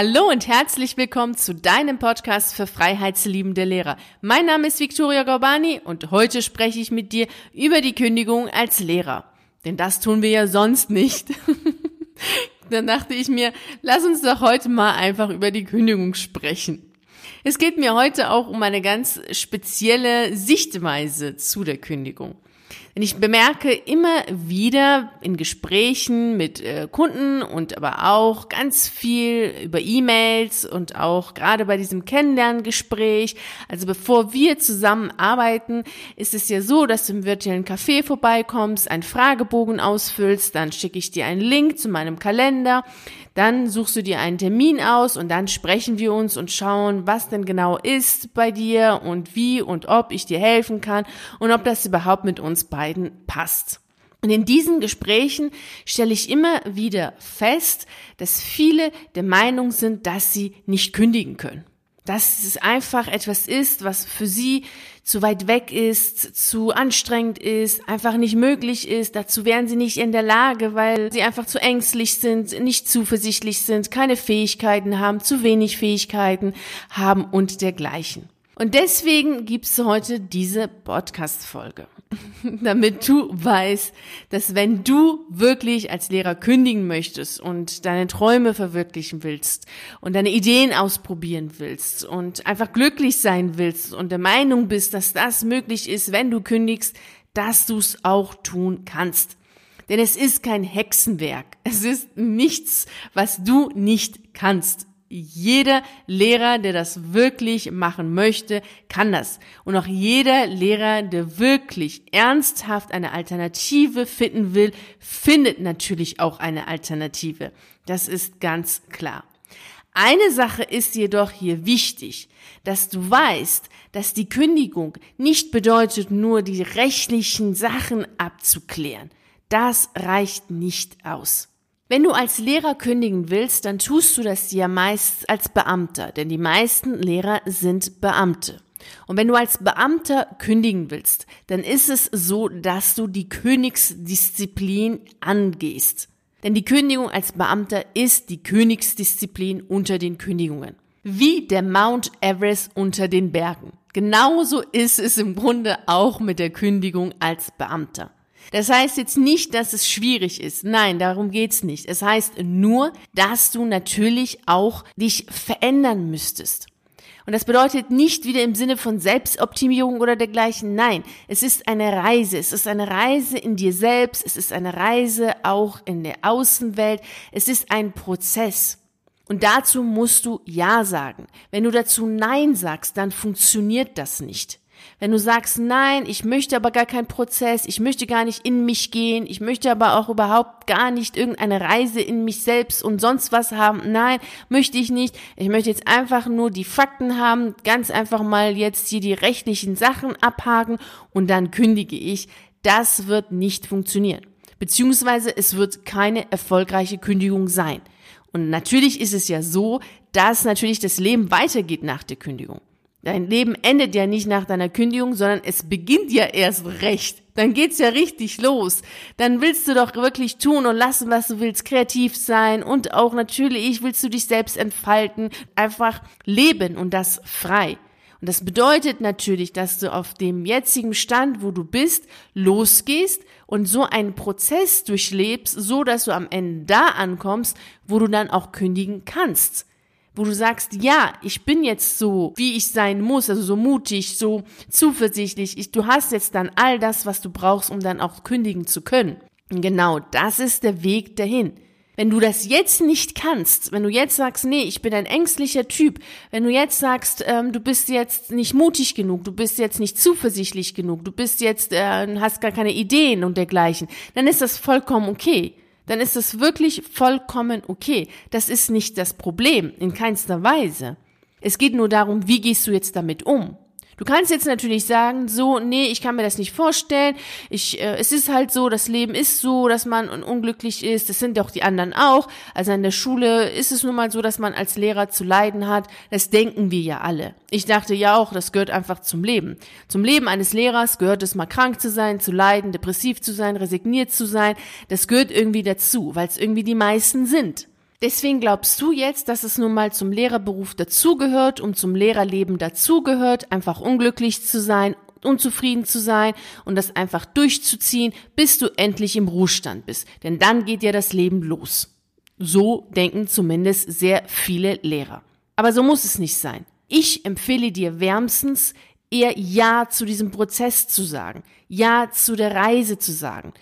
Hallo und herzlich willkommen zu deinem Podcast für freiheitsliebende Lehrer. Mein Name ist Viktoria Gorbani und heute spreche ich mit dir über die Kündigung als Lehrer. Denn das tun wir ja sonst nicht. Dann dachte ich mir, lass uns doch heute mal einfach über die Kündigung sprechen. Es geht mir heute auch um eine ganz spezielle Sichtweise zu der Kündigung. Denn ich bemerke immer wieder in Gesprächen mit äh, Kunden und aber auch ganz viel über E-Mails und auch gerade bei diesem Kennenlerngespräch, also bevor wir zusammenarbeiten, ist es ja so, dass du im virtuellen Café vorbeikommst, einen Fragebogen ausfüllst, dann schicke ich dir einen Link zu meinem Kalender, dann suchst du dir einen Termin aus und dann sprechen wir uns und schauen, was denn genau ist bei dir und wie und ob ich dir helfen kann und ob das überhaupt mit uns beiden passt. Und in diesen Gesprächen stelle ich immer wieder fest, dass viele der Meinung sind, dass sie nicht kündigen können dass es einfach etwas ist, was für sie zu weit weg ist, zu anstrengend ist, einfach nicht möglich ist. Dazu wären sie nicht in der Lage, weil sie einfach zu ängstlich sind, nicht zuversichtlich sind, keine Fähigkeiten haben, zu wenig Fähigkeiten haben und dergleichen. Und deswegen gibt's heute diese Podcast-Folge. Damit du weißt, dass wenn du wirklich als Lehrer kündigen möchtest und deine Träume verwirklichen willst und deine Ideen ausprobieren willst und einfach glücklich sein willst und der Meinung bist, dass das möglich ist, wenn du kündigst, dass du es auch tun kannst. Denn es ist kein Hexenwerk. Es ist nichts, was du nicht kannst jeder Lehrer, der das wirklich machen möchte, kann das. Und auch jeder Lehrer, der wirklich ernsthaft eine Alternative finden will, findet natürlich auch eine Alternative. Das ist ganz klar. Eine Sache ist jedoch hier wichtig, dass du weißt, dass die Kündigung nicht bedeutet, nur die rechtlichen Sachen abzuklären. Das reicht nicht aus. Wenn du als Lehrer kündigen willst, dann tust du das ja meist als Beamter, denn die meisten Lehrer sind Beamte. Und wenn du als Beamter kündigen willst, dann ist es so, dass du die Königsdisziplin angehst. Denn die Kündigung als Beamter ist die Königsdisziplin unter den Kündigungen. Wie der Mount Everest unter den Bergen. Genauso ist es im Grunde auch mit der Kündigung als Beamter. Das heißt jetzt nicht, dass es schwierig ist. Nein, darum geht's nicht. Es heißt nur, dass du natürlich auch dich verändern müsstest. Und das bedeutet nicht wieder im Sinne von Selbstoptimierung oder dergleichen. Nein, es ist eine Reise. Es ist eine Reise in dir selbst. Es ist eine Reise auch in der Außenwelt. Es ist ein Prozess. Und dazu musst du Ja sagen. Wenn du dazu Nein sagst, dann funktioniert das nicht. Wenn du sagst, nein, ich möchte aber gar keinen Prozess, ich möchte gar nicht in mich gehen, ich möchte aber auch überhaupt gar nicht irgendeine Reise in mich selbst und sonst was haben, nein, möchte ich nicht. Ich möchte jetzt einfach nur die Fakten haben, ganz einfach mal jetzt hier die rechtlichen Sachen abhaken und dann kündige ich. Das wird nicht funktionieren. Beziehungsweise es wird keine erfolgreiche Kündigung sein. Und natürlich ist es ja so, dass natürlich das Leben weitergeht nach der Kündigung. Dein Leben endet ja nicht nach deiner Kündigung, sondern es beginnt ja erst recht. Dann geht's ja richtig los. Dann willst du doch wirklich tun und lassen, was du willst, kreativ sein und auch natürlich willst du dich selbst entfalten, einfach leben und das frei. Und das bedeutet natürlich, dass du auf dem jetzigen Stand, wo du bist, losgehst und so einen Prozess durchlebst, so dass du am Ende da ankommst, wo du dann auch kündigen kannst wo du sagst, ja, ich bin jetzt so, wie ich sein muss, also so mutig, so zuversichtlich. Ich, du hast jetzt dann all das, was du brauchst, um dann auch kündigen zu können. Und genau das ist der Weg dahin. Wenn du das jetzt nicht kannst, wenn du jetzt sagst, nee, ich bin ein ängstlicher Typ, wenn du jetzt sagst, ähm, du bist jetzt nicht mutig genug, du bist jetzt nicht zuversichtlich genug, du bist jetzt, äh, hast gar keine Ideen und dergleichen, dann ist das vollkommen okay dann ist es wirklich vollkommen okay. Das ist nicht das Problem, in keinster Weise. Es geht nur darum, wie gehst du jetzt damit um? Du kannst jetzt natürlich sagen, so, nee, ich kann mir das nicht vorstellen. Ich, äh, es ist halt so, das Leben ist so, dass man unglücklich ist. Das sind doch die anderen auch. Also in der Schule ist es nun mal so, dass man als Lehrer zu leiden hat. Das denken wir ja alle. Ich dachte ja auch, das gehört einfach zum Leben. Zum Leben eines Lehrers gehört es mal krank zu sein, zu leiden, depressiv zu sein, resigniert zu sein. Das gehört irgendwie dazu, weil es irgendwie die meisten sind. Deswegen glaubst du jetzt, dass es nun mal zum Lehrerberuf dazugehört, um zum Lehrerleben dazugehört, einfach unglücklich zu sein, unzufrieden zu sein und das einfach durchzuziehen, bis du endlich im Ruhestand bist. Denn dann geht ja das Leben los. So denken zumindest sehr viele Lehrer. Aber so muss es nicht sein. Ich empfehle dir wärmstens, eher Ja zu diesem Prozess zu sagen, Ja zu der Reise zu sagen.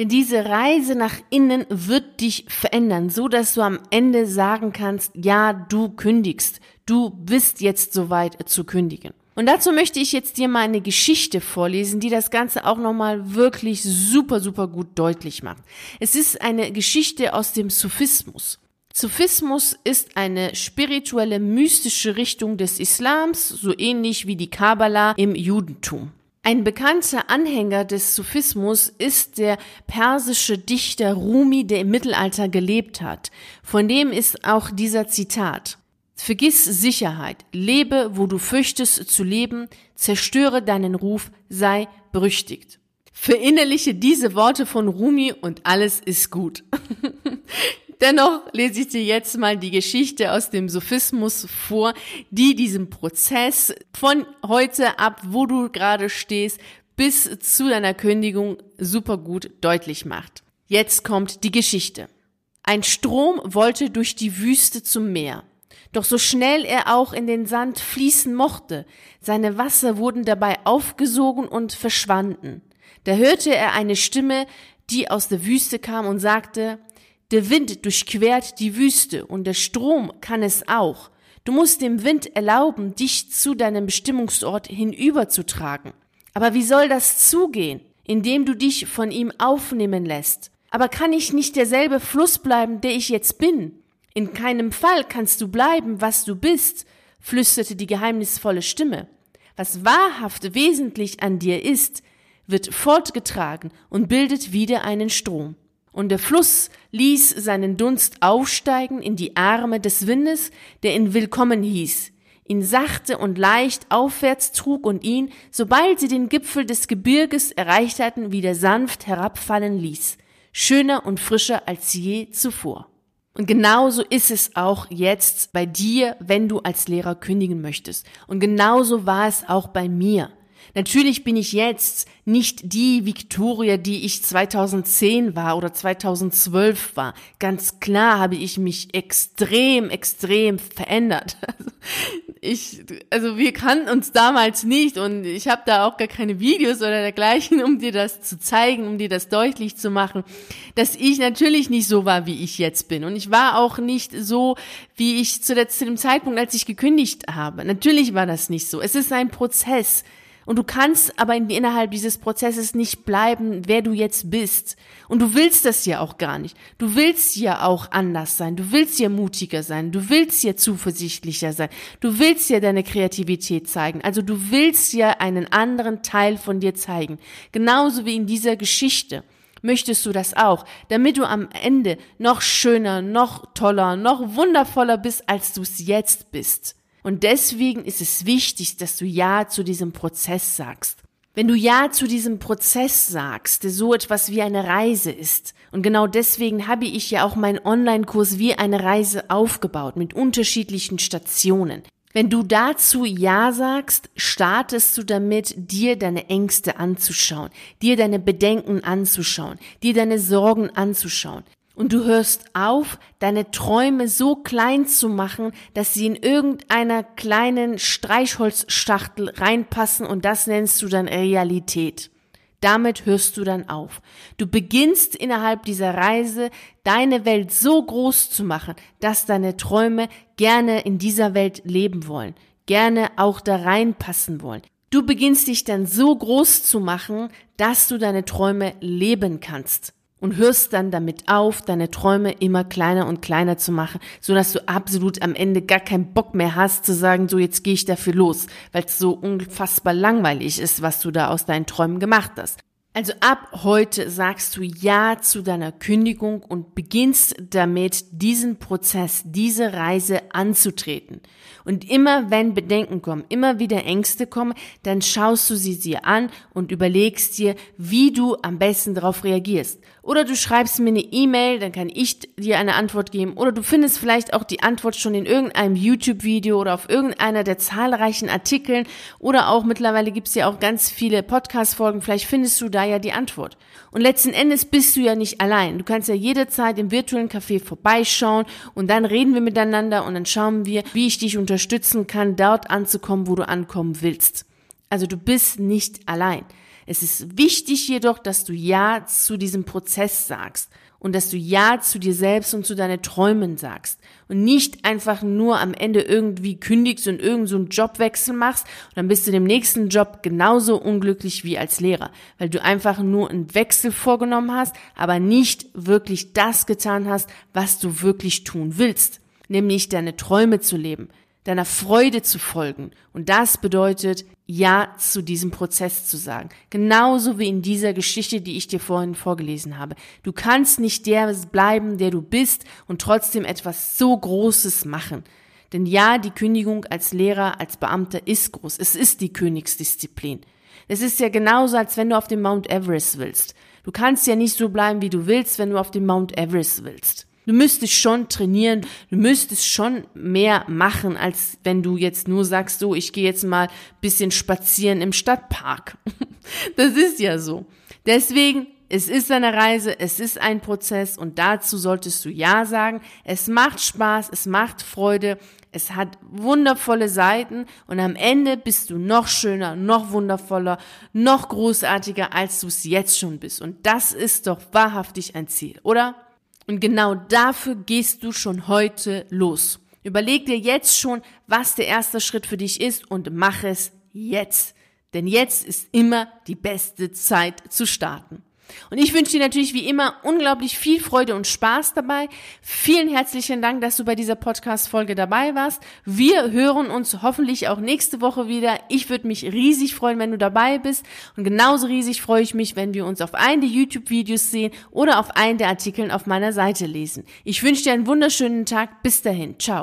Denn diese Reise nach innen wird dich verändern, so dass du am Ende sagen kannst, ja, du kündigst. Du bist jetzt soweit zu kündigen. Und dazu möchte ich jetzt dir mal eine Geschichte vorlesen, die das Ganze auch nochmal wirklich super, super gut deutlich macht. Es ist eine Geschichte aus dem Sufismus. Sufismus ist eine spirituelle, mystische Richtung des Islams, so ähnlich wie die Kabbala im Judentum. Ein bekannter Anhänger des Sufismus ist der persische Dichter Rumi, der im Mittelalter gelebt hat. Von dem ist auch dieser Zitat. Vergiss Sicherheit, lebe, wo du fürchtest zu leben, zerstöre deinen Ruf, sei berüchtigt. Verinnerliche diese Worte von Rumi und alles ist gut. Dennoch lese ich dir jetzt mal die Geschichte aus dem Sophismus vor, die diesen Prozess von heute ab, wo du gerade stehst, bis zu deiner Kündigung super gut deutlich macht. Jetzt kommt die Geschichte. Ein Strom wollte durch die Wüste zum Meer. Doch so schnell er auch in den Sand fließen mochte, seine Wasser wurden dabei aufgesogen und verschwanden. Da hörte er eine Stimme, die aus der Wüste kam und sagte, der Wind durchquert die Wüste und der Strom kann es auch. Du musst dem Wind erlauben, dich zu deinem Bestimmungsort hinüberzutragen. Aber wie soll das zugehen, indem du dich von ihm aufnehmen lässt? Aber kann ich nicht derselbe Fluss bleiben, der ich jetzt bin? In keinem Fall kannst du bleiben, was du bist, flüsterte die geheimnisvolle Stimme. Was wahrhaft wesentlich an dir ist, wird fortgetragen und bildet wieder einen Strom. Und der Fluss ließ seinen Dunst aufsteigen in die Arme des Windes, der ihn willkommen hieß, ihn sachte und leicht aufwärts trug und ihn, sobald sie den Gipfel des Gebirges erreicht hatten, wieder sanft herabfallen ließ, schöner und frischer als je zuvor. Und genauso ist es auch jetzt bei dir, wenn du als Lehrer kündigen möchtest. Und genauso war es auch bei mir. Natürlich bin ich jetzt nicht die Victoria, die ich 2010 war oder 2012 war. Ganz klar habe ich mich extrem, extrem verändert. ich, also wir kannten uns damals nicht und ich habe da auch gar keine Videos oder dergleichen, um dir das zu zeigen, um dir das deutlich zu machen, dass ich natürlich nicht so war, wie ich jetzt bin. Und ich war auch nicht so, wie ich zu, der, zu dem Zeitpunkt, als ich gekündigt habe. Natürlich war das nicht so. Es ist ein Prozess. Und du kannst aber innerhalb dieses Prozesses nicht bleiben, wer du jetzt bist. Und du willst das ja auch gar nicht. Du willst ja auch anders sein. Du willst ja mutiger sein. Du willst ja zuversichtlicher sein. Du willst ja deine Kreativität zeigen. Also du willst ja einen anderen Teil von dir zeigen. Genauso wie in dieser Geschichte möchtest du das auch, damit du am Ende noch schöner, noch toller, noch wundervoller bist, als du es jetzt bist. Und deswegen ist es wichtig, dass du Ja zu diesem Prozess sagst. Wenn du Ja zu diesem Prozess sagst, der so etwas wie eine Reise ist, und genau deswegen habe ich ja auch meinen Online-Kurs wie eine Reise aufgebaut mit unterschiedlichen Stationen. Wenn du dazu Ja sagst, startest du damit, dir deine Ängste anzuschauen, dir deine Bedenken anzuschauen, dir deine Sorgen anzuschauen. Und du hörst auf, deine Träume so klein zu machen, dass sie in irgendeiner kleinen Streichholzschachtel reinpassen und das nennst du dann Realität. Damit hörst du dann auf. Du beginnst innerhalb dieser Reise deine Welt so groß zu machen, dass deine Träume gerne in dieser Welt leben wollen, gerne auch da reinpassen wollen. Du beginnst dich dann so groß zu machen, dass du deine Träume leben kannst und hörst dann damit auf, deine Träume immer kleiner und kleiner zu machen, so dass du absolut am Ende gar keinen Bock mehr hast zu sagen, so jetzt gehe ich dafür los, weil es so unfassbar langweilig ist, was du da aus deinen Träumen gemacht hast. Also ab heute sagst du Ja zu deiner Kündigung und beginnst damit, diesen Prozess, diese Reise anzutreten. Und immer wenn Bedenken kommen, immer wieder Ängste kommen, dann schaust du sie dir an und überlegst dir, wie du am besten darauf reagierst. Oder du schreibst mir eine E-Mail, dann kann ich dir eine Antwort geben. Oder du findest vielleicht auch die Antwort schon in irgendeinem YouTube-Video oder auf irgendeiner der zahlreichen Artikeln. Oder auch mittlerweile gibt es ja auch ganz viele Podcast-Folgen. Vielleicht findest du da ja die Antwort. Und letzten Endes bist du ja nicht allein. Du kannst ja jederzeit im virtuellen Café vorbeischauen und dann reden wir miteinander und dann schauen wir, wie ich dich unterstützen kann, dort anzukommen, wo du ankommen willst. Also du bist nicht allein. Es ist wichtig jedoch, dass du Ja zu diesem Prozess sagst und dass du Ja zu dir selbst und zu deinen Träumen sagst und nicht einfach nur am Ende irgendwie kündigst und irgendeinen so Jobwechsel machst und dann bist du dem nächsten Job genauso unglücklich wie als Lehrer, weil du einfach nur einen Wechsel vorgenommen hast, aber nicht wirklich das getan hast, was du wirklich tun willst, nämlich deine Träume zu leben, deiner Freude zu folgen. Und das bedeutet, Ja zu diesem Prozess zu sagen. Genauso wie in dieser Geschichte, die ich dir vorhin vorgelesen habe. Du kannst nicht der bleiben, der du bist und trotzdem etwas so Großes machen. Denn ja, die Kündigung als Lehrer, als Beamter ist groß. Es ist die Königsdisziplin. Es ist ja genauso, als wenn du auf dem Mount Everest willst. Du kannst ja nicht so bleiben, wie du willst, wenn du auf dem Mount Everest willst. Du müsstest schon trainieren, du müsstest schon mehr machen, als wenn du jetzt nur sagst, so, ich gehe jetzt mal bisschen spazieren im Stadtpark. Das ist ja so. Deswegen, es ist eine Reise, es ist ein Prozess und dazu solltest du Ja sagen. Es macht Spaß, es macht Freude, es hat wundervolle Seiten und am Ende bist du noch schöner, noch wundervoller, noch großartiger, als du es jetzt schon bist. Und das ist doch wahrhaftig ein Ziel, oder? Und genau dafür gehst du schon heute los. Überleg dir jetzt schon, was der erste Schritt für dich ist und mach es jetzt. Denn jetzt ist immer die beste Zeit zu starten. Und ich wünsche dir natürlich wie immer unglaublich viel Freude und Spaß dabei. Vielen herzlichen Dank, dass du bei dieser Podcast-Folge dabei warst. Wir hören uns hoffentlich auch nächste Woche wieder. Ich würde mich riesig freuen, wenn du dabei bist. Und genauso riesig freue ich mich, wenn wir uns auf einen der YouTube-Videos sehen oder auf einen der Artikeln auf meiner Seite lesen. Ich wünsche dir einen wunderschönen Tag. Bis dahin. Ciao.